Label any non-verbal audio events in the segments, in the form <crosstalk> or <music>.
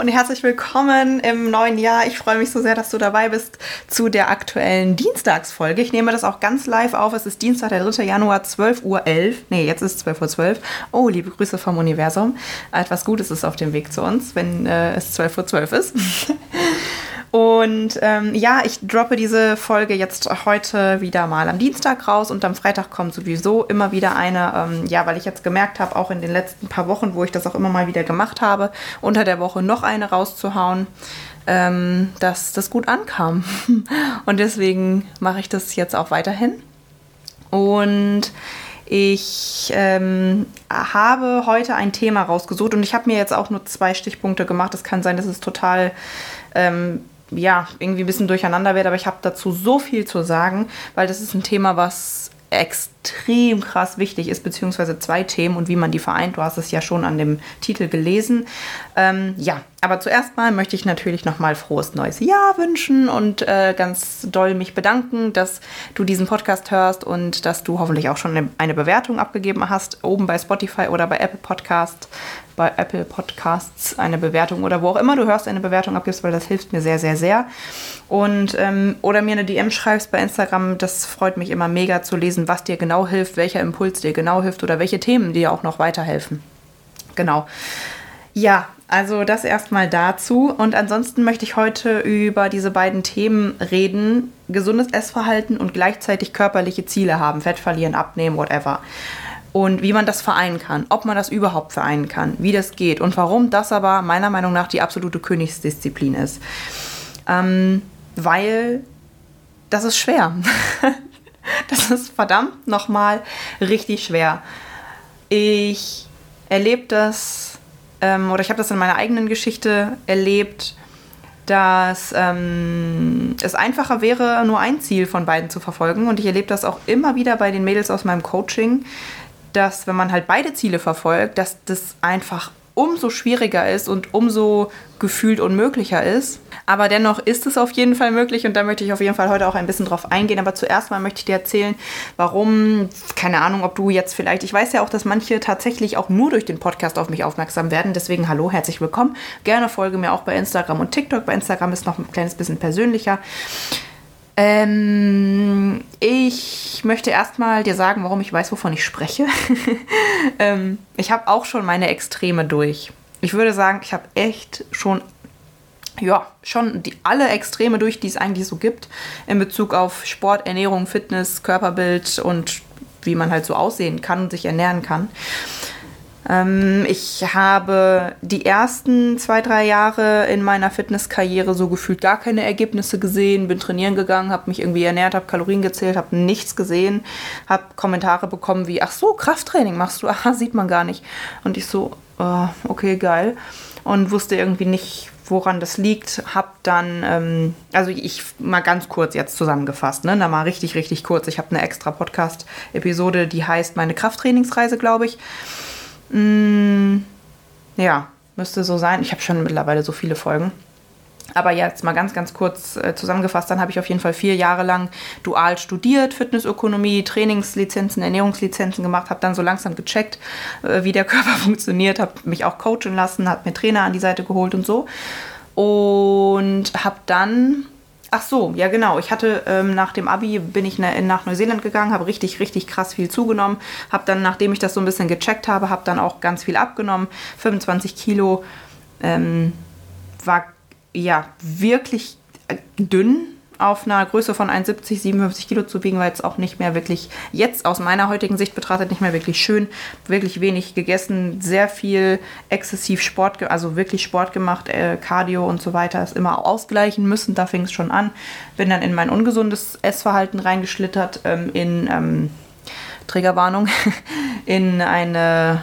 Und herzlich willkommen im neuen Jahr. Ich freue mich so sehr, dass du dabei bist zu der aktuellen Dienstagsfolge. Ich nehme das auch ganz live auf. Es ist Dienstag, der 3. Januar, 12.11 Uhr. Nee, jetzt ist es 12.12 Uhr. Oh, liebe Grüße vom Universum. Etwas Gutes ist auf dem Weg zu uns, wenn äh, es 12.12 Uhr ist. <laughs> Und ähm, ja, ich droppe diese Folge jetzt heute wieder mal am Dienstag raus und am Freitag kommt sowieso immer wieder eine, ähm, ja, weil ich jetzt gemerkt habe, auch in den letzten paar Wochen, wo ich das auch immer mal wieder gemacht habe, unter der Woche noch eine rauszuhauen, ähm, dass das gut ankam. <laughs> Und deswegen mache ich das jetzt auch weiterhin. Und ich ähm, habe heute ein Thema rausgesucht und ich habe mir jetzt auch nur zwei Stichpunkte gemacht. Es kann sein, dass es total ähm, ja, irgendwie ein bisschen durcheinander werde, aber ich habe dazu so viel zu sagen, weil das ist ein Thema, was extrem krass wichtig ist, beziehungsweise zwei Themen und wie man die vereint. Du hast es ja schon an dem Titel gelesen. Ähm, ja, aber zuerst mal möchte ich natürlich nochmal frohes neues Jahr wünschen und äh, ganz doll mich bedanken, dass du diesen Podcast hörst und dass du hoffentlich auch schon eine, Bewertung abgegeben hast, oben bei Spotify oder bei Apple Podcast bei Apple Podcasts eine Bewertung oder wo auch immer du hörst, eine Bewertung abgibst, weil das hilft mir sehr, sehr, sehr. Und ähm, oder mir eine DM schreibst bei Instagram, das freut mich immer mega zu lesen, was dir genau hilft, welcher Impuls dir genau hilft oder welche Themen dir auch noch weiterhelfen. Genau. Ja, also das erstmal dazu. Und ansonsten möchte ich heute über diese beiden Themen reden. Gesundes Essverhalten und gleichzeitig körperliche Ziele haben. Fett verlieren, abnehmen, whatever und wie man das vereinen kann, ob man das überhaupt vereinen kann, wie das geht und warum das aber meiner Meinung nach die absolute Königsdisziplin ist. Ähm, weil das ist schwer. <laughs> das ist verdammt nochmal richtig schwer. Ich erlebe das, ähm, oder ich habe das in meiner eigenen Geschichte erlebt, dass ähm, es einfacher wäre, nur ein Ziel von beiden zu verfolgen. Und ich erlebe das auch immer wieder bei den Mädels aus meinem Coaching, dass wenn man halt beide Ziele verfolgt, dass das einfach umso schwieriger ist und umso gefühlt unmöglicher ist. Aber dennoch ist es auf jeden Fall möglich und da möchte ich auf jeden Fall heute auch ein bisschen drauf eingehen. Aber zuerst mal möchte ich dir erzählen, warum, keine Ahnung, ob du jetzt vielleicht, ich weiß ja auch, dass manche tatsächlich auch nur durch den Podcast auf mich aufmerksam werden. Deswegen hallo, herzlich willkommen. Gerne folge mir auch bei Instagram und TikTok. Bei Instagram ist noch ein kleines bisschen persönlicher. Ähm, ich möchte erstmal dir sagen, warum ich weiß, wovon ich spreche. <laughs> ähm, ich habe auch schon meine Extreme durch. Ich würde sagen, ich habe echt schon, ja, schon die, alle Extreme durch, die es eigentlich so gibt, in Bezug auf Sport, Ernährung, Fitness, Körperbild und wie man halt so aussehen kann und sich ernähren kann. Ähm, ich habe die ersten zwei, drei Jahre in meiner Fitnesskarriere so gefühlt gar keine Ergebnisse gesehen, bin trainieren gegangen, habe mich irgendwie ernährt, habe Kalorien gezählt, habe nichts gesehen, habe Kommentare bekommen wie, ach so, Krafttraining machst du, <laughs> aha, sieht man gar nicht. Und ich so, oh, okay, geil. Und wusste irgendwie nicht, woran das liegt. Hab dann, ähm, also ich mal ganz kurz jetzt zusammengefasst, ne, da mal richtig, richtig kurz. Ich habe eine extra Podcast-Episode, die heißt meine Krafttrainingsreise, glaube ich. Mm, ja, müsste so sein. Ich habe schon mittlerweile so viele Folgen. Aber jetzt mal ganz, ganz kurz äh, zusammengefasst, dann habe ich auf jeden Fall vier Jahre lang dual studiert, Fitnessökonomie, Trainingslizenzen, Ernährungslizenzen gemacht, habe dann so langsam gecheckt, äh, wie der <laughs> Körper funktioniert, habe mich auch coachen lassen, habe mir Trainer an die Seite geholt und so. Und habe dann Ach so, ja genau. Ich hatte ähm, nach dem Abi bin ich ne, nach Neuseeland gegangen, habe richtig, richtig krass viel zugenommen. Habe dann, nachdem ich das so ein bisschen gecheckt habe, habe dann auch ganz viel abgenommen. 25 Kilo ähm, war ja wirklich dünn auf einer Größe von 1,70, 57 Kilo zu wiegen, war jetzt auch nicht mehr wirklich, jetzt aus meiner heutigen Sicht betrachtet, nicht mehr wirklich schön. Wirklich wenig gegessen, sehr viel exzessiv Sport, also wirklich Sport gemacht, äh, Cardio und so weiter, ist immer ausgleichen müssen. Da fing es schon an. Bin dann in mein ungesundes Essverhalten reingeschlittert, ähm, in ähm, Trägerwarnung, <laughs> in eine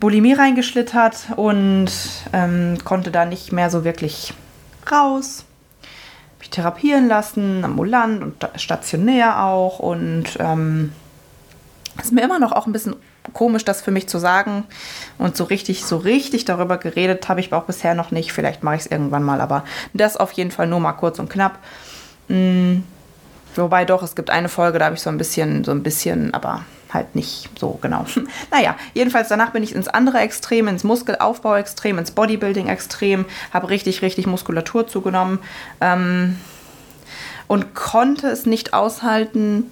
Bulimie reingeschlittert und ähm, konnte da nicht mehr so wirklich raus. Mich therapieren lassen, ambulant und stationär auch. Und ähm, ist mir immer noch auch ein bisschen komisch, das für mich zu sagen. Und so richtig, so richtig darüber geredet habe ich auch bisher noch nicht. Vielleicht mache ich es irgendwann mal, aber das auf jeden Fall nur mal kurz und knapp. Mhm. Wobei doch, es gibt eine Folge, da habe ich so ein bisschen, so ein bisschen, aber halt nicht so genau. <laughs> naja, jedenfalls danach bin ich ins andere Extrem, ins Muskelaufbau-Extrem, ins Bodybuilding-Extrem, habe richtig, richtig Muskulatur zugenommen ähm, und konnte es nicht aushalten,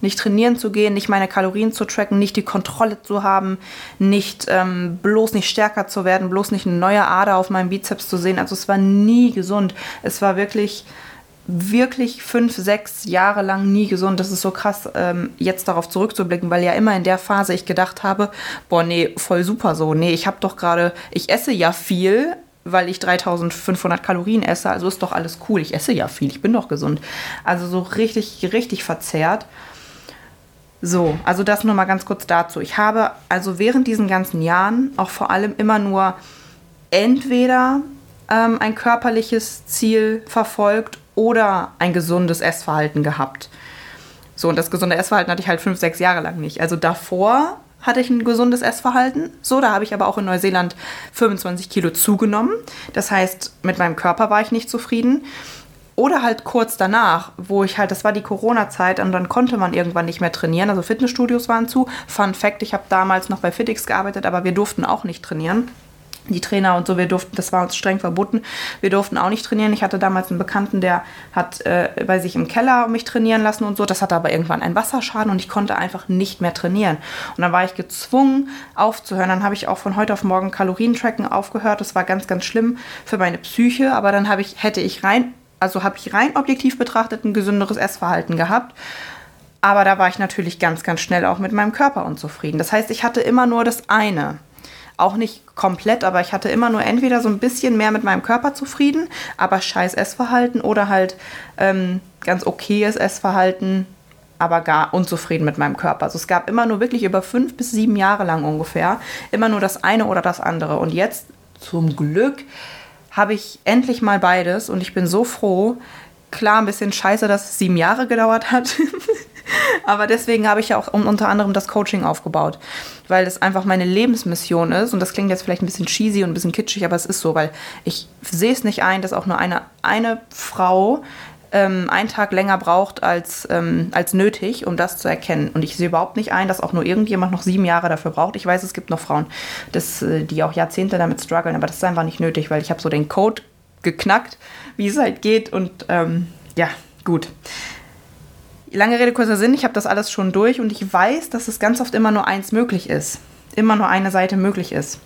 nicht trainieren zu gehen, nicht meine Kalorien zu tracken, nicht die Kontrolle zu haben, nicht ähm, bloß nicht stärker zu werden, bloß nicht eine neue Ader auf meinem Bizeps zu sehen. Also es war nie gesund. Es war wirklich wirklich fünf, sechs Jahre lang nie gesund. Das ist so krass, ähm, jetzt darauf zurückzublicken, weil ja immer in der Phase ich gedacht habe, boah, nee, voll super so. Nee, ich habe doch gerade, ich esse ja viel, weil ich 3500 Kalorien esse, also ist doch alles cool. Ich esse ja viel, ich bin doch gesund. Also so richtig, richtig verzerrt. So, also das nur mal ganz kurz dazu. Ich habe also während diesen ganzen Jahren auch vor allem immer nur entweder ähm, ein körperliches Ziel verfolgt oder ein gesundes Essverhalten gehabt. So, und das gesunde Essverhalten hatte ich halt fünf, sechs Jahre lang nicht. Also davor hatte ich ein gesundes Essverhalten. So, da habe ich aber auch in Neuseeland 25 Kilo zugenommen. Das heißt, mit meinem Körper war ich nicht zufrieden. Oder halt kurz danach, wo ich halt, das war die Corona-Zeit und dann konnte man irgendwann nicht mehr trainieren. Also Fitnessstudios waren zu. Fun Fact, ich habe damals noch bei Fitix gearbeitet, aber wir durften auch nicht trainieren die Trainer und so, wir durften, das war uns streng verboten, wir durften auch nicht trainieren. Ich hatte damals einen Bekannten, der hat äh, bei sich im Keller mich trainieren lassen und so. Das hatte aber irgendwann einen Wasserschaden und ich konnte einfach nicht mehr trainieren. Und dann war ich gezwungen aufzuhören. Dann habe ich auch von heute auf morgen Kalorientracken aufgehört. Das war ganz, ganz schlimm für meine Psyche. Aber dann habe ich, hätte ich rein, also habe ich rein objektiv betrachtet ein gesünderes Essverhalten gehabt. Aber da war ich natürlich ganz, ganz schnell auch mit meinem Körper unzufrieden. Das heißt, ich hatte immer nur das eine auch nicht komplett, aber ich hatte immer nur entweder so ein bisschen mehr mit meinem Körper zufrieden, aber scheiß Essverhalten oder halt ähm, ganz okayes Essverhalten, aber gar unzufrieden mit meinem Körper. Also es gab immer nur wirklich über fünf bis sieben Jahre lang ungefähr immer nur das eine oder das andere. Und jetzt zum Glück habe ich endlich mal beides und ich bin so froh. Klar, ein bisschen scheiße, dass es sieben Jahre gedauert hat. <laughs> Aber deswegen habe ich ja auch unter anderem das Coaching aufgebaut, weil es einfach meine Lebensmission ist. Und das klingt jetzt vielleicht ein bisschen cheesy und ein bisschen kitschig, aber es ist so, weil ich sehe es nicht ein, dass auch nur eine, eine Frau ähm, einen Tag länger braucht als, ähm, als nötig, um das zu erkennen. Und ich sehe überhaupt nicht ein, dass auch nur irgendjemand noch sieben Jahre dafür braucht. Ich weiß, es gibt noch Frauen, das, äh, die auch Jahrzehnte damit strugglen, aber das ist einfach nicht nötig, weil ich habe so den Code geknackt, wie es halt geht. Und ähm, ja, gut. Lange Rede, kurzer Sinn, ich habe das alles schon durch und ich weiß, dass es ganz oft immer nur eins möglich ist. Immer nur eine Seite möglich ist.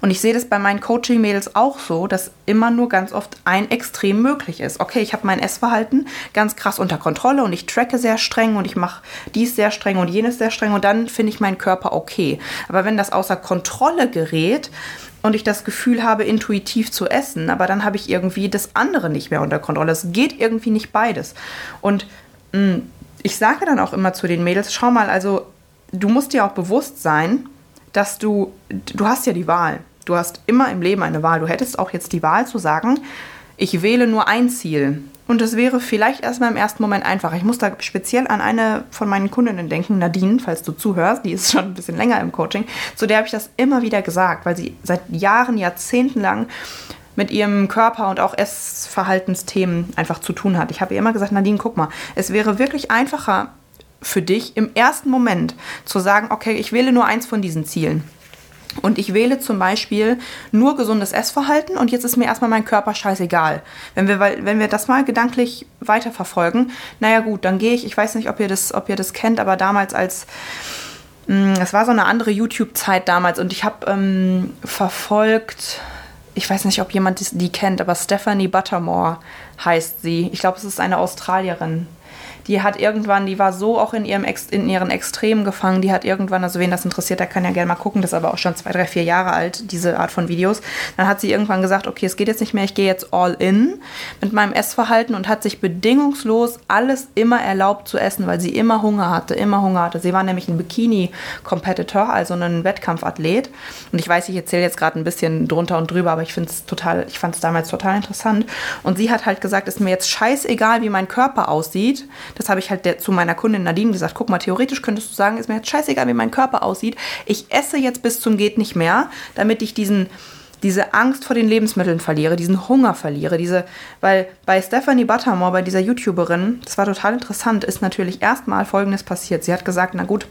Und ich sehe das bei meinen Coaching-Mädels auch so, dass immer nur ganz oft ein Extrem möglich ist. Okay, ich habe mein Essverhalten ganz krass unter Kontrolle und ich tracke sehr streng und ich mache dies sehr streng und jenes sehr streng und dann finde ich meinen Körper okay. Aber wenn das außer Kontrolle gerät, und ich das Gefühl habe, intuitiv zu essen, aber dann habe ich irgendwie das andere nicht mehr unter Kontrolle. Es geht irgendwie nicht beides. Und Mm, ich sage dann auch immer zu den Mädels, schau mal, also du musst dir auch bewusst sein, dass du, du hast ja die Wahl. Du hast immer im Leben eine Wahl. Du hättest auch jetzt die Wahl zu sagen, ich wähle nur ein Ziel. Und das wäre vielleicht erstmal im ersten Moment einfacher. Ich muss da speziell an eine von meinen Kundinnen denken, Nadine, falls du zuhörst, die ist <laughs> schon ein bisschen länger im Coaching. Zu der habe ich das immer wieder gesagt, weil sie seit Jahren, Jahrzehnten lang mit ihrem Körper und auch Essverhaltensthemen einfach zu tun hat. Ich habe ihr immer gesagt, Nadine, guck mal, es wäre wirklich einfacher für dich im ersten Moment zu sagen, okay, ich wähle nur eins von diesen Zielen. Und ich wähle zum Beispiel nur gesundes Essverhalten und jetzt ist mir erstmal mein Körper scheißegal. Wenn wir, wenn wir das mal gedanklich weiterverfolgen, naja gut, dann gehe ich, ich weiß nicht, ob ihr das, ob ihr das kennt, aber damals als mm, es war so eine andere YouTube-Zeit damals und ich habe ähm, verfolgt, ich weiß nicht, ob jemand die, die kennt, aber Stephanie Buttermore heißt sie. Ich glaube, es ist eine Australierin. Die hat irgendwann, die war so auch in, ihrem Ex, in ihren Extremen gefangen, die hat irgendwann, also wen das interessiert, der kann ja gerne mal gucken, das ist aber auch schon zwei, drei, vier Jahre alt, diese Art von Videos. Dann hat sie irgendwann gesagt, okay, es geht jetzt nicht mehr, ich gehe jetzt all in mit meinem Essverhalten und hat sich bedingungslos alles immer erlaubt zu essen, weil sie immer Hunger hatte, immer Hunger hatte. Sie war nämlich ein Bikini-Competitor, also ein Wettkampfathlet. Und ich weiß, ich erzähle jetzt gerade ein bisschen drunter und drüber, aber ich finde es total, ich fand es damals total interessant. Und sie hat halt gesagt, ist mir jetzt scheißegal, wie mein Körper aussieht. Das habe ich halt der, zu meiner Kundin Nadine gesagt. Guck mal, theoretisch könntest du sagen, ist mir jetzt scheißegal, wie mein Körper aussieht. Ich esse jetzt bis zum geht nicht mehr, damit ich diesen diese Angst vor den Lebensmitteln verliere, diesen Hunger verliere, diese, weil bei Stephanie Buttermore, bei dieser YouTuberin, das war total interessant, ist natürlich erstmal Folgendes passiert. Sie hat gesagt, na gut,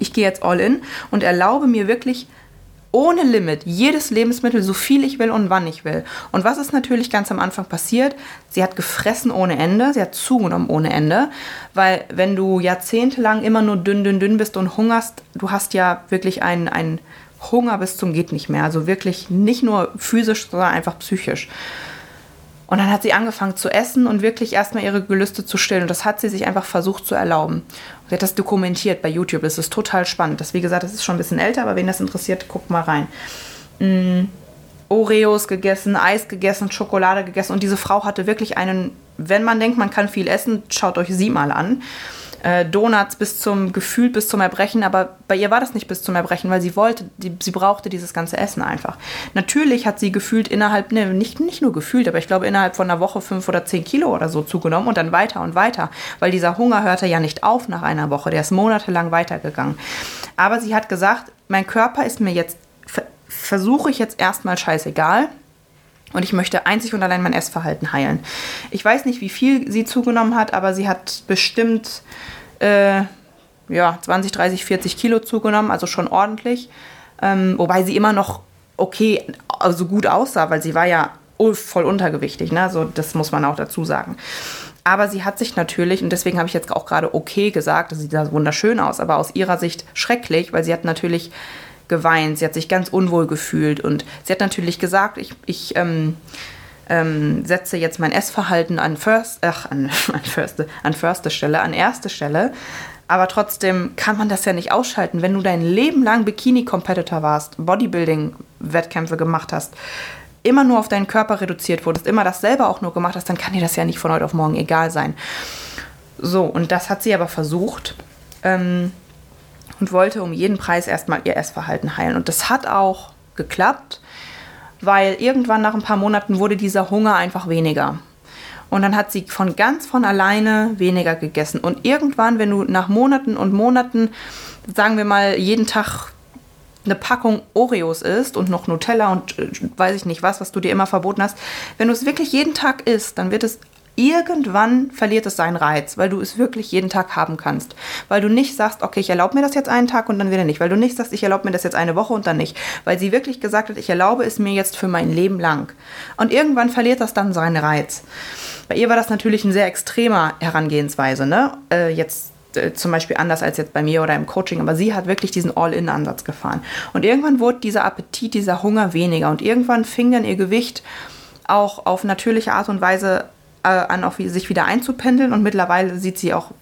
ich gehe jetzt all in und erlaube mir wirklich ohne Limit jedes Lebensmittel so viel ich will und wann ich will. Und was ist natürlich ganz am Anfang passiert? Sie hat gefressen ohne Ende, sie hat zugenommen ohne Ende, weil wenn du jahrzehntelang immer nur dünn, dünn, dünn bist und hungerst, du hast ja wirklich einen, einen Hunger bis zum geht nicht mehr. Also wirklich nicht nur physisch, sondern einfach psychisch. Und dann hat sie angefangen zu essen und wirklich erstmal ihre Gelüste zu stillen. Und das hat sie sich einfach versucht zu erlauben. Sie hat das dokumentiert bei YouTube. Das ist total spannend. Das, wie gesagt, das ist schon ein bisschen älter, aber wen das interessiert, guckt mal rein. Mm, Oreos gegessen, Eis gegessen, Schokolade gegessen. Und diese Frau hatte wirklich einen, wenn man denkt, man kann viel essen, schaut euch sie mal an äh, Donuts bis zum gefühlt bis zum Erbrechen, aber bei ihr war das nicht bis zum Erbrechen, weil sie wollte, die, sie brauchte dieses ganze Essen einfach. Natürlich hat sie gefühlt innerhalb, ne, nicht, nicht nur gefühlt, aber ich glaube innerhalb von einer Woche fünf oder zehn Kilo oder so zugenommen und dann weiter und weiter, weil dieser Hunger hörte ja nicht auf nach einer Woche, der ist monatelang weitergegangen. Aber sie hat gesagt, mein Körper ist mir jetzt, versuche ich jetzt erstmal scheißegal und ich möchte einzig und allein mein Essverhalten heilen. Ich weiß nicht, wie viel sie zugenommen hat, aber sie hat bestimmt äh, ja, 20, 30, 40 Kilo zugenommen, also schon ordentlich. Ähm, wobei sie immer noch okay, also gut aussah, weil sie war ja voll untergewichtig. Ne? Also das muss man auch dazu sagen. Aber sie hat sich natürlich, und deswegen habe ich jetzt auch gerade okay gesagt, das sieht da wunderschön aus, aber aus ihrer Sicht schrecklich, weil sie hat natürlich geweint, sie hat sich ganz unwohl gefühlt und sie hat natürlich gesagt, ich, ich ähm, ähm, setze jetzt mein Essverhalten an First, ach, an, <laughs> an, First, an Firste Stelle, an erste Stelle. Aber trotzdem kann man das ja nicht ausschalten. Wenn du dein Leben lang Bikini-Competitor warst, Bodybuilding-Wettkämpfe gemacht hast, immer nur auf deinen Körper reduziert wurdest, immer dasselbe auch nur gemacht hast, dann kann dir das ja nicht von heute auf morgen egal sein. So, und das hat sie aber versucht. Ähm, und wollte um jeden Preis erstmal ihr Essverhalten heilen. Und das hat auch geklappt, weil irgendwann nach ein paar Monaten wurde dieser Hunger einfach weniger. Und dann hat sie von ganz von alleine weniger gegessen. Und irgendwann, wenn du nach Monaten und Monaten, sagen wir mal, jeden Tag eine Packung Oreos isst und noch Nutella und äh, weiß ich nicht was, was du dir immer verboten hast, wenn du es wirklich jeden Tag isst, dann wird es irgendwann verliert es seinen Reiz, weil du es wirklich jeden Tag haben kannst. Weil du nicht sagst, okay, ich erlaube mir das jetzt einen Tag und dann wieder nicht. Weil du nicht sagst, ich erlaube mir das jetzt eine Woche und dann nicht. Weil sie wirklich gesagt hat, ich erlaube es mir jetzt für mein Leben lang. Und irgendwann verliert das dann seinen Reiz. Bei ihr war das natürlich eine sehr extremer Herangehensweise. Ne? Äh, jetzt äh, zum Beispiel anders als jetzt bei mir oder im Coaching, aber sie hat wirklich diesen All-In-Ansatz gefahren. Und irgendwann wurde dieser Appetit, dieser Hunger weniger und irgendwann fing dann ihr Gewicht auch auf natürliche Art und Weise an, auch sich wieder einzupendeln. Und mittlerweile sieht sie auch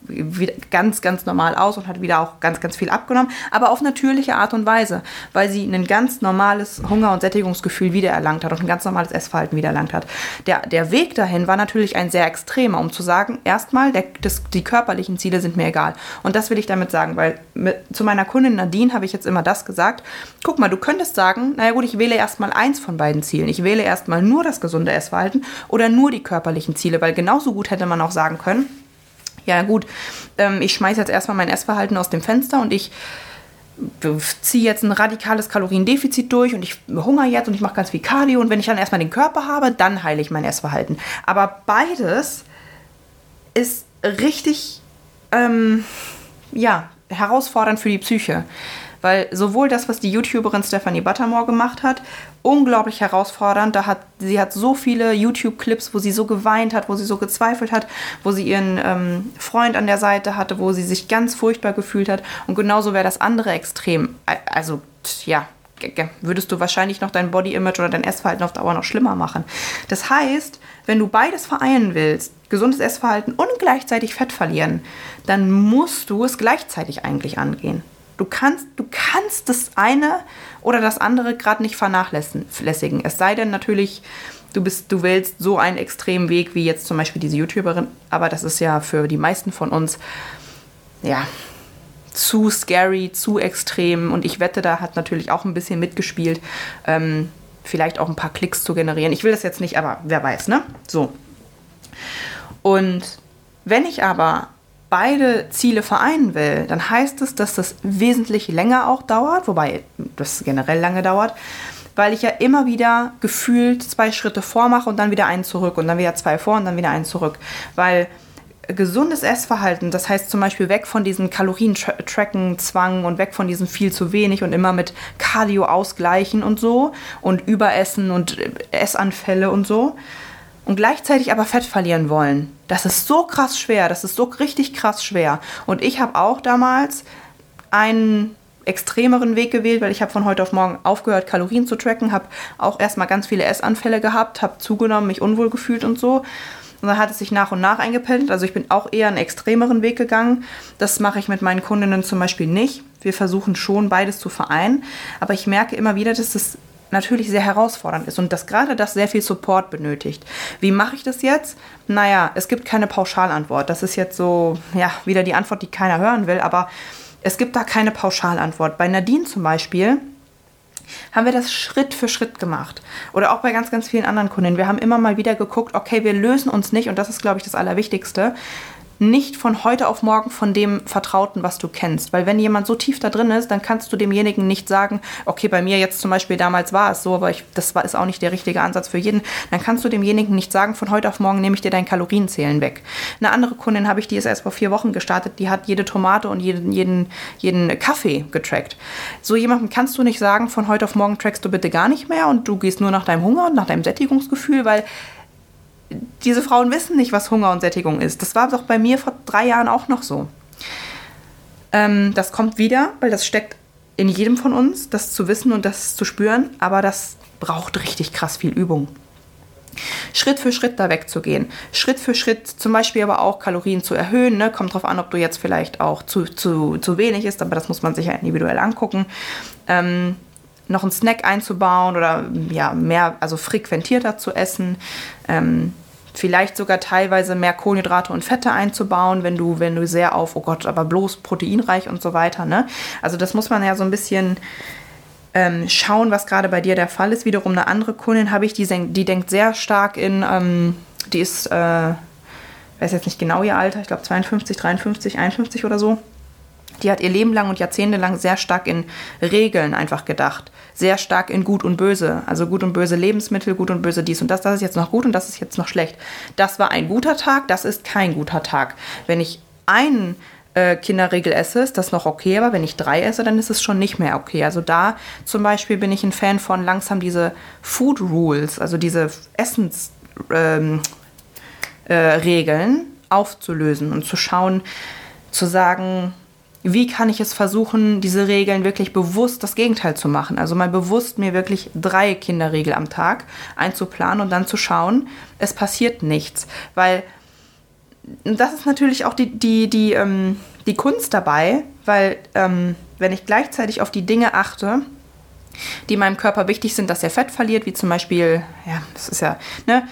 ganz, ganz normal aus und hat wieder auch ganz, ganz viel abgenommen. Aber auf natürliche Art und Weise, weil sie ein ganz normales Hunger- und Sättigungsgefühl wiedererlangt hat und ein ganz normales Essverhalten wiedererlangt hat. Der, der Weg dahin war natürlich ein sehr extremer, um zu sagen, erstmal, die körperlichen Ziele sind mir egal. Und das will ich damit sagen, weil mit, zu meiner Kundin Nadine habe ich jetzt immer das gesagt. Guck mal, du könntest sagen, naja gut, ich wähle erstmal eins von beiden Zielen. Ich wähle erstmal nur das gesunde Essverhalten oder nur die körperlichen Ziele. Ziele, weil genauso gut hätte man auch sagen können, ja gut, ähm, ich schmeiße jetzt erstmal mein Essverhalten aus dem Fenster und ich ziehe jetzt ein radikales Kaloriendefizit durch und ich hungere jetzt und ich mache ganz viel Cardio und wenn ich dann erstmal den Körper habe, dann heile ich mein Essverhalten. Aber beides ist richtig, ähm, ja, herausfordernd für die Psyche. Weil sowohl das, was die YouTuberin Stephanie Buttermore gemacht hat, unglaublich herausfordernd. Da hat, sie hat so viele YouTube-Clips, wo sie so geweint hat, wo sie so gezweifelt hat, wo sie ihren ähm, Freund an der Seite hatte, wo sie sich ganz furchtbar gefühlt hat. Und genauso wäre das andere Extrem. Also, ja, würdest du wahrscheinlich noch dein Body-Image oder dein Essverhalten auf Dauer noch schlimmer machen. Das heißt, wenn du beides vereinen willst, gesundes Essverhalten und gleichzeitig Fett verlieren, dann musst du es gleichzeitig eigentlich angehen. Du kannst, du kannst das eine oder das andere gerade nicht vernachlässigen. Es sei denn natürlich, du bist, du wählst so einen extremen Weg wie jetzt zum Beispiel diese YouTuberin, aber das ist ja für die meisten von uns ja zu scary, zu extrem und ich wette, da hat natürlich auch ein bisschen mitgespielt, ähm, vielleicht auch ein paar Klicks zu generieren. Ich will das jetzt nicht, aber wer weiß, ne? So. Und wenn ich aber beide Ziele vereinen will, dann heißt es, dass das wesentlich länger auch dauert, wobei das generell lange dauert, weil ich ja immer wieder gefühlt zwei Schritte vormache und dann wieder einen zurück und dann wieder zwei vor und dann wieder einen zurück. Weil gesundes Essverhalten, das heißt zum Beispiel weg von diesem Kalorien-Tracken, Zwang und weg von diesem viel zu wenig und immer mit Cardio ausgleichen und so und Überessen und Essanfälle und so und gleichzeitig aber Fett verlieren wollen. Das ist so krass schwer, das ist so richtig krass schwer. Und ich habe auch damals einen extremeren Weg gewählt, weil ich habe von heute auf morgen aufgehört, Kalorien zu tracken, habe auch erstmal ganz viele Essanfälle gehabt, habe zugenommen, mich unwohl gefühlt und so. Und dann hat es sich nach und nach eingependelt. Also ich bin auch eher einen extremeren Weg gegangen. Das mache ich mit meinen Kundinnen zum Beispiel nicht. Wir versuchen schon beides zu vereinen. Aber ich merke immer wieder, dass es natürlich sehr herausfordernd ist und dass gerade das sehr viel Support benötigt. Wie mache ich das jetzt? Naja, es gibt keine Pauschalantwort. Das ist jetzt so, ja, wieder die Antwort, die keiner hören will, aber es gibt da keine Pauschalantwort. Bei Nadine zum Beispiel haben wir das Schritt für Schritt gemacht. Oder auch bei ganz, ganz vielen anderen Kunden. Wir haben immer mal wieder geguckt, okay, wir lösen uns nicht, und das ist, glaube ich, das Allerwichtigste, nicht von heute auf morgen von dem Vertrauten, was du kennst. Weil wenn jemand so tief da drin ist, dann kannst du demjenigen nicht sagen, okay, bei mir jetzt zum Beispiel damals war es so, aber ich, das war, ist auch nicht der richtige Ansatz für jeden. Dann kannst du demjenigen nicht sagen, von heute auf morgen nehme ich dir dein Kalorienzählen weg. Eine andere Kundin habe ich, die ist erst vor vier Wochen gestartet, die hat jede Tomate und jeden, jeden, jeden Kaffee getrackt. So jemandem kannst du nicht sagen, von heute auf morgen trackst du bitte gar nicht mehr und du gehst nur nach deinem Hunger und nach deinem Sättigungsgefühl, weil diese Frauen wissen nicht, was Hunger und Sättigung ist. Das war doch bei mir vor drei Jahren auch noch so. Ähm, das kommt wieder, weil das steckt in jedem von uns, das zu wissen und das zu spüren, aber das braucht richtig krass viel Übung. Schritt für Schritt da wegzugehen. Schritt für Schritt zum Beispiel aber auch Kalorien zu erhöhen. Ne? Kommt drauf an, ob du jetzt vielleicht auch zu, zu, zu wenig ist, aber das muss man sich ja individuell angucken. Ähm, noch einen Snack einzubauen oder ja, mehr, also frequentierter zu essen. Ähm, vielleicht sogar teilweise mehr Kohlenhydrate und Fette einzubauen, wenn du, wenn du sehr auf, oh Gott, aber bloß proteinreich und so weiter. Ne? Also das muss man ja so ein bisschen ähm, schauen, was gerade bei dir der Fall ist. Wiederum eine andere Kundin habe ich, die, die denkt sehr stark in, ähm, die ist, äh, weiß jetzt nicht genau ihr Alter, ich glaube 52, 53, 51 oder so die hat ihr Leben lang und jahrzehntelang sehr stark in Regeln einfach gedacht. Sehr stark in Gut und Böse. Also Gut und Böse Lebensmittel, Gut und Böse dies und das. Das ist jetzt noch gut und das ist jetzt noch schlecht. Das war ein guter Tag, das ist kein guter Tag. Wenn ich einen äh, Kinderregel esse, ist das noch okay, aber wenn ich drei esse, dann ist es schon nicht mehr okay. Also da zum Beispiel bin ich ein Fan von langsam diese Food Rules, also diese Essensregeln ähm, äh, aufzulösen und zu schauen, zu sagen, wie kann ich es versuchen, diese Regeln wirklich bewusst das Gegenteil zu machen? Also mal bewusst mir wirklich drei Kinderregeln am Tag einzuplanen und dann zu schauen, es passiert nichts. Weil das ist natürlich auch die, die, die, ähm, die Kunst dabei, weil ähm, wenn ich gleichzeitig auf die Dinge achte, die meinem Körper wichtig sind, dass er Fett verliert, wie zum Beispiel, ja, das ist ja, ne,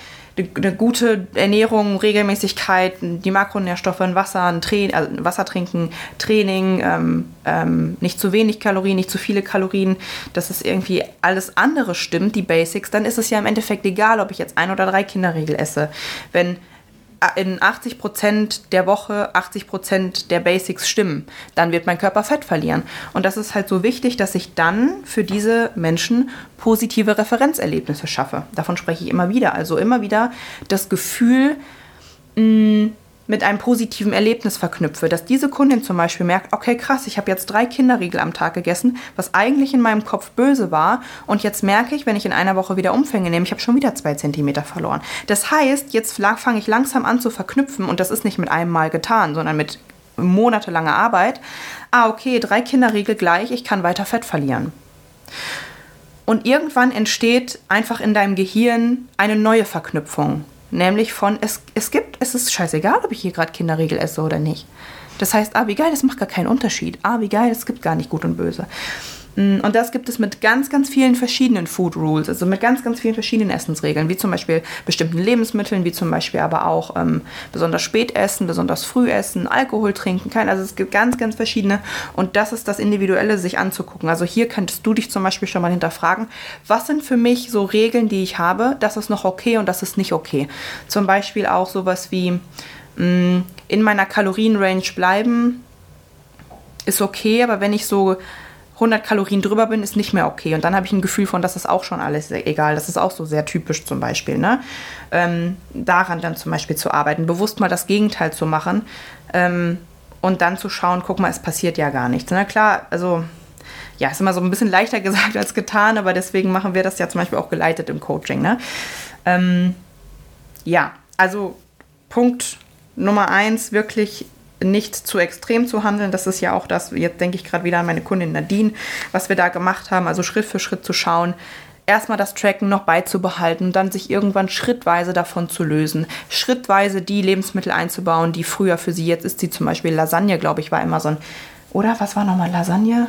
eine gute Ernährung, Regelmäßigkeit, die Makronährstoffe, ein Wasser, ein Tra also Wasser trinken, Training, ähm, ähm, nicht zu wenig Kalorien, nicht zu viele Kalorien, dass es irgendwie alles andere stimmt, die Basics, dann ist es ja im Endeffekt egal, ob ich jetzt ein oder drei Kinderriegel esse. Wenn in 80 Prozent der Woche 80 Prozent der Basics stimmen, dann wird mein Körper Fett verlieren. Und das ist halt so wichtig, dass ich dann für diese Menschen positive Referenzerlebnisse schaffe. Davon spreche ich immer wieder. Also immer wieder das Gefühl, mh, mit einem positiven Erlebnis verknüpfe. Dass diese Kundin zum Beispiel merkt, okay, krass, ich habe jetzt drei Kinderriegel am Tag gegessen, was eigentlich in meinem Kopf böse war. Und jetzt merke ich, wenn ich in einer Woche wieder Umfänge nehme, ich habe schon wieder zwei Zentimeter verloren. Das heißt, jetzt fange ich langsam an zu verknüpfen und das ist nicht mit einem Mal getan, sondern mit monatelanger Arbeit. Ah, okay, drei Kinderriegel gleich, ich kann weiter Fett verlieren. Und irgendwann entsteht einfach in deinem Gehirn eine neue Verknüpfung Nämlich von, es, es gibt, es ist scheißegal, ob ich hier gerade Kinderriegel esse oder nicht. Das heißt, ah, wie geil, das macht gar keinen Unterschied. Ah, wie geil, es gibt gar nicht gut und böse. Und das gibt es mit ganz, ganz vielen verschiedenen Food Rules, also mit ganz, ganz vielen verschiedenen Essensregeln, wie zum Beispiel bestimmten Lebensmitteln, wie zum Beispiel aber auch ähm, besonders spät essen, besonders früh essen, Alkohol trinken, kein, also es gibt ganz, ganz verschiedene und das ist das Individuelle, sich anzugucken. Also hier könntest du dich zum Beispiel schon mal hinterfragen, was sind für mich so Regeln, die ich habe, das ist noch okay und das ist nicht okay. Zum Beispiel auch sowas wie mh, mm, in meiner Kalorienrange bleiben, ist okay, aber wenn ich so 100 Kalorien drüber bin, ist nicht mehr okay. Und dann habe ich ein Gefühl von, das ist auch schon alles egal. Das ist auch so sehr typisch zum Beispiel. Ne? Ähm, daran dann zum Beispiel zu arbeiten, bewusst mal das Gegenteil zu machen ähm, und dann zu schauen, guck mal, es passiert ja gar nichts. Na ne? klar, also ja, ist immer so ein bisschen leichter <laughs> gesagt als getan, aber deswegen machen wir das ja zum Beispiel auch geleitet im Coaching. Ne? Ähm, ja, also Punkt Nummer eins, wirklich nicht zu extrem zu handeln. Das ist ja auch das, jetzt denke ich gerade wieder an meine Kundin Nadine, was wir da gemacht haben, also Schritt für Schritt zu schauen, erstmal das Tracken noch beizubehalten, dann sich irgendwann schrittweise davon zu lösen, schrittweise die Lebensmittel einzubauen, die früher für sie, jetzt ist sie zum Beispiel Lasagne, glaube ich, war immer so ein, oder was war nochmal Lasagne?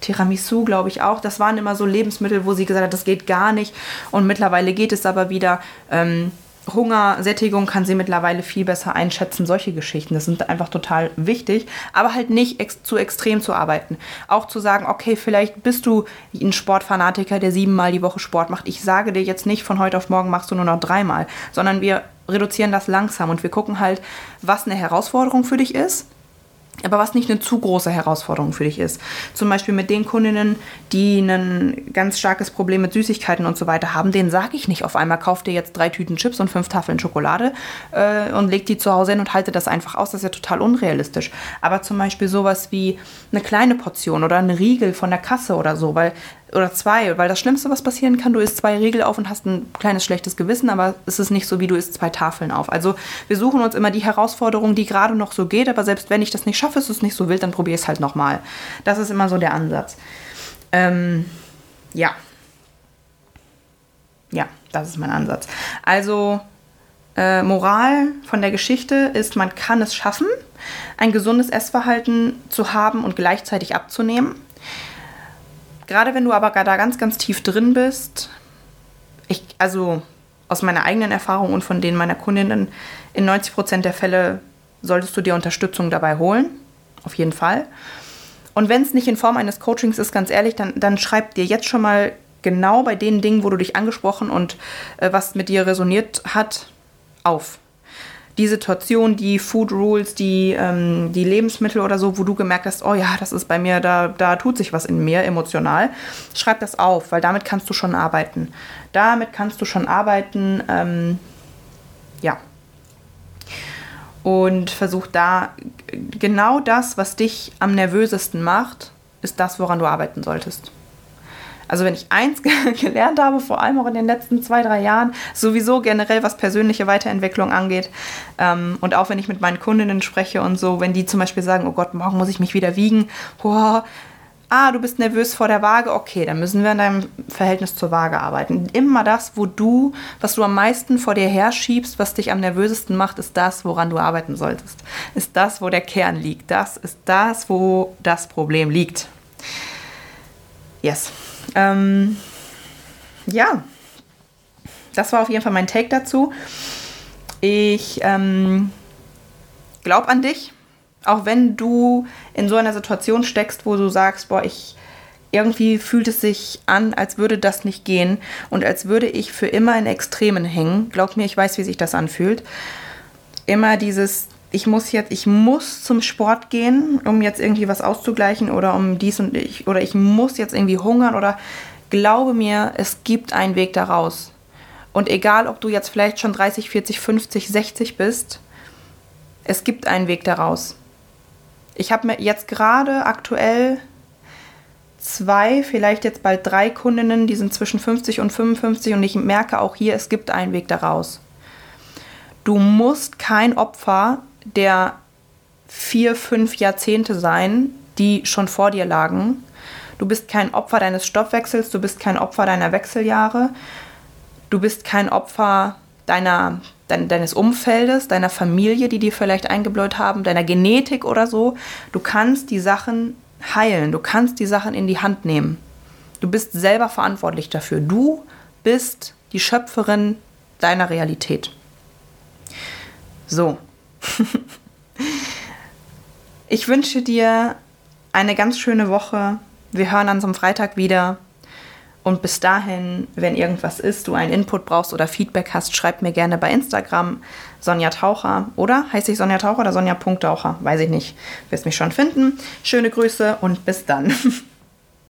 Tiramisu, glaube ich auch. Das waren immer so Lebensmittel, wo sie gesagt hat, das geht gar nicht. Und mittlerweile geht es aber wieder. Ähm, Hunger, Sättigung kann sie mittlerweile viel besser einschätzen. Solche Geschichten, das sind einfach total wichtig, aber halt nicht ex zu extrem zu arbeiten. Auch zu sagen, okay, vielleicht bist du ein Sportfanatiker, der siebenmal die Woche Sport macht. Ich sage dir jetzt nicht, von heute auf morgen machst du nur noch dreimal, sondern wir reduzieren das langsam und wir gucken halt, was eine Herausforderung für dich ist aber was nicht eine zu große Herausforderung für dich ist. Zum Beispiel mit den Kundinnen, die ein ganz starkes Problem mit Süßigkeiten und so weiter haben, denen sage ich nicht auf einmal, kauf dir jetzt drei Tüten Chips und fünf Tafeln Schokolade äh, und leg die zu Hause hin und halte das einfach aus. Das ist ja total unrealistisch. Aber zum Beispiel sowas wie eine kleine Portion oder ein Riegel von der Kasse oder so, weil oder zwei, weil das Schlimmste, was passieren kann, du isst zwei Riegel auf und hast ein kleines schlechtes Gewissen, aber es ist nicht so, wie du isst zwei Tafeln auf. Also wir suchen uns immer die Herausforderung, die gerade noch so geht, aber selbst wenn ich das nicht schaffe, ist es nicht so wild, dann probiere ich es halt nochmal. Das ist immer so der Ansatz. Ähm, ja. Ja, das ist mein Ansatz. Also äh, Moral von der Geschichte ist, man kann es schaffen, ein gesundes Essverhalten zu haben und gleichzeitig abzunehmen. Gerade wenn du aber da ganz, ganz tief drin bist, ich, also aus meiner eigenen Erfahrung und von denen meiner Kundinnen, in 90 Prozent der Fälle solltest du dir Unterstützung dabei holen. Auf jeden Fall. Und wenn es nicht in Form eines Coachings ist, ganz ehrlich, dann, dann schreib dir jetzt schon mal genau bei den Dingen, wo du dich angesprochen und äh, was mit dir resoniert hat, auf die Situation, die Food Rules, die, ähm, die Lebensmittel oder so, wo du gemerkt hast, oh ja, das ist bei mir, da, da tut sich was in mir emotional, schreib das auf, weil damit kannst du schon arbeiten. Damit kannst du schon arbeiten, ähm, ja. Und versuch da genau das, was dich am nervösesten macht, ist das, woran du arbeiten solltest. Also wenn ich eins <laughs> gelernt habe, vor allem auch in den letzten zwei, drei Jahren, sowieso generell was persönliche Weiterentwicklung angeht ähm, und auch wenn ich mit meinen Kundinnen spreche und so, wenn die zum Beispiel sagen, oh Gott, morgen muss ich mich wieder wiegen, oh, ah, du bist nervös vor der Waage, okay, dann müssen wir an deinem Verhältnis zur Waage arbeiten. Immer das, wo du, was du am meisten vor dir herschiebst, was dich am nervösesten macht, ist das, woran du arbeiten solltest. Ist das, wo der Kern liegt. Das ist das, wo das Problem liegt. Yes. Ähm, ja, das war auf jeden Fall mein Take dazu. Ich ähm, glaube an dich, auch wenn du in so einer Situation steckst, wo du sagst, boah, ich irgendwie fühlt es sich an, als würde das nicht gehen und als würde ich für immer in Extremen hängen. Glaub mir, ich weiß, wie sich das anfühlt. Immer dieses, ich muss jetzt, ich muss zum Sport gehen, um jetzt irgendwie was auszugleichen oder um dies und ich, oder ich muss jetzt irgendwie hungern oder glaube mir, es gibt einen Weg daraus. Und egal, ob du jetzt vielleicht schon 30, 40, 50, 60 bist, es gibt einen Weg daraus. Ich habe mir jetzt gerade aktuell zwei, vielleicht jetzt bald drei Kundinnen, die sind zwischen 50 und 55 und ich merke auch hier, es gibt einen Weg daraus. Du musst kein Opfer der vier, fünf Jahrzehnte sein, die schon vor dir lagen. Du bist kein Opfer deines Stoffwechsels, du bist kein Opfer deiner Wechseljahre, du bist kein Opfer deiner dein, deines Umfeldes, deiner Familie, die dir vielleicht eingebläut haben, deiner Genetik oder so. Du kannst die Sachen heilen, du kannst die Sachen in die Hand nehmen. Du bist selber verantwortlich dafür. Du bist die Schöpferin deiner Realität. So. <laughs> ich wünsche dir eine ganz schöne Woche. Wir hören uns am Freitag wieder. Und bis dahin, wenn irgendwas ist, du einen Input brauchst oder Feedback hast, schreib mir gerne bei Instagram Sonja Taucher. Oder heißt ich Sonja Taucher oder Sonja Punkt Taucher? Weiß ich nicht. Wirst mich schon finden. Schöne Grüße und bis dann. <laughs>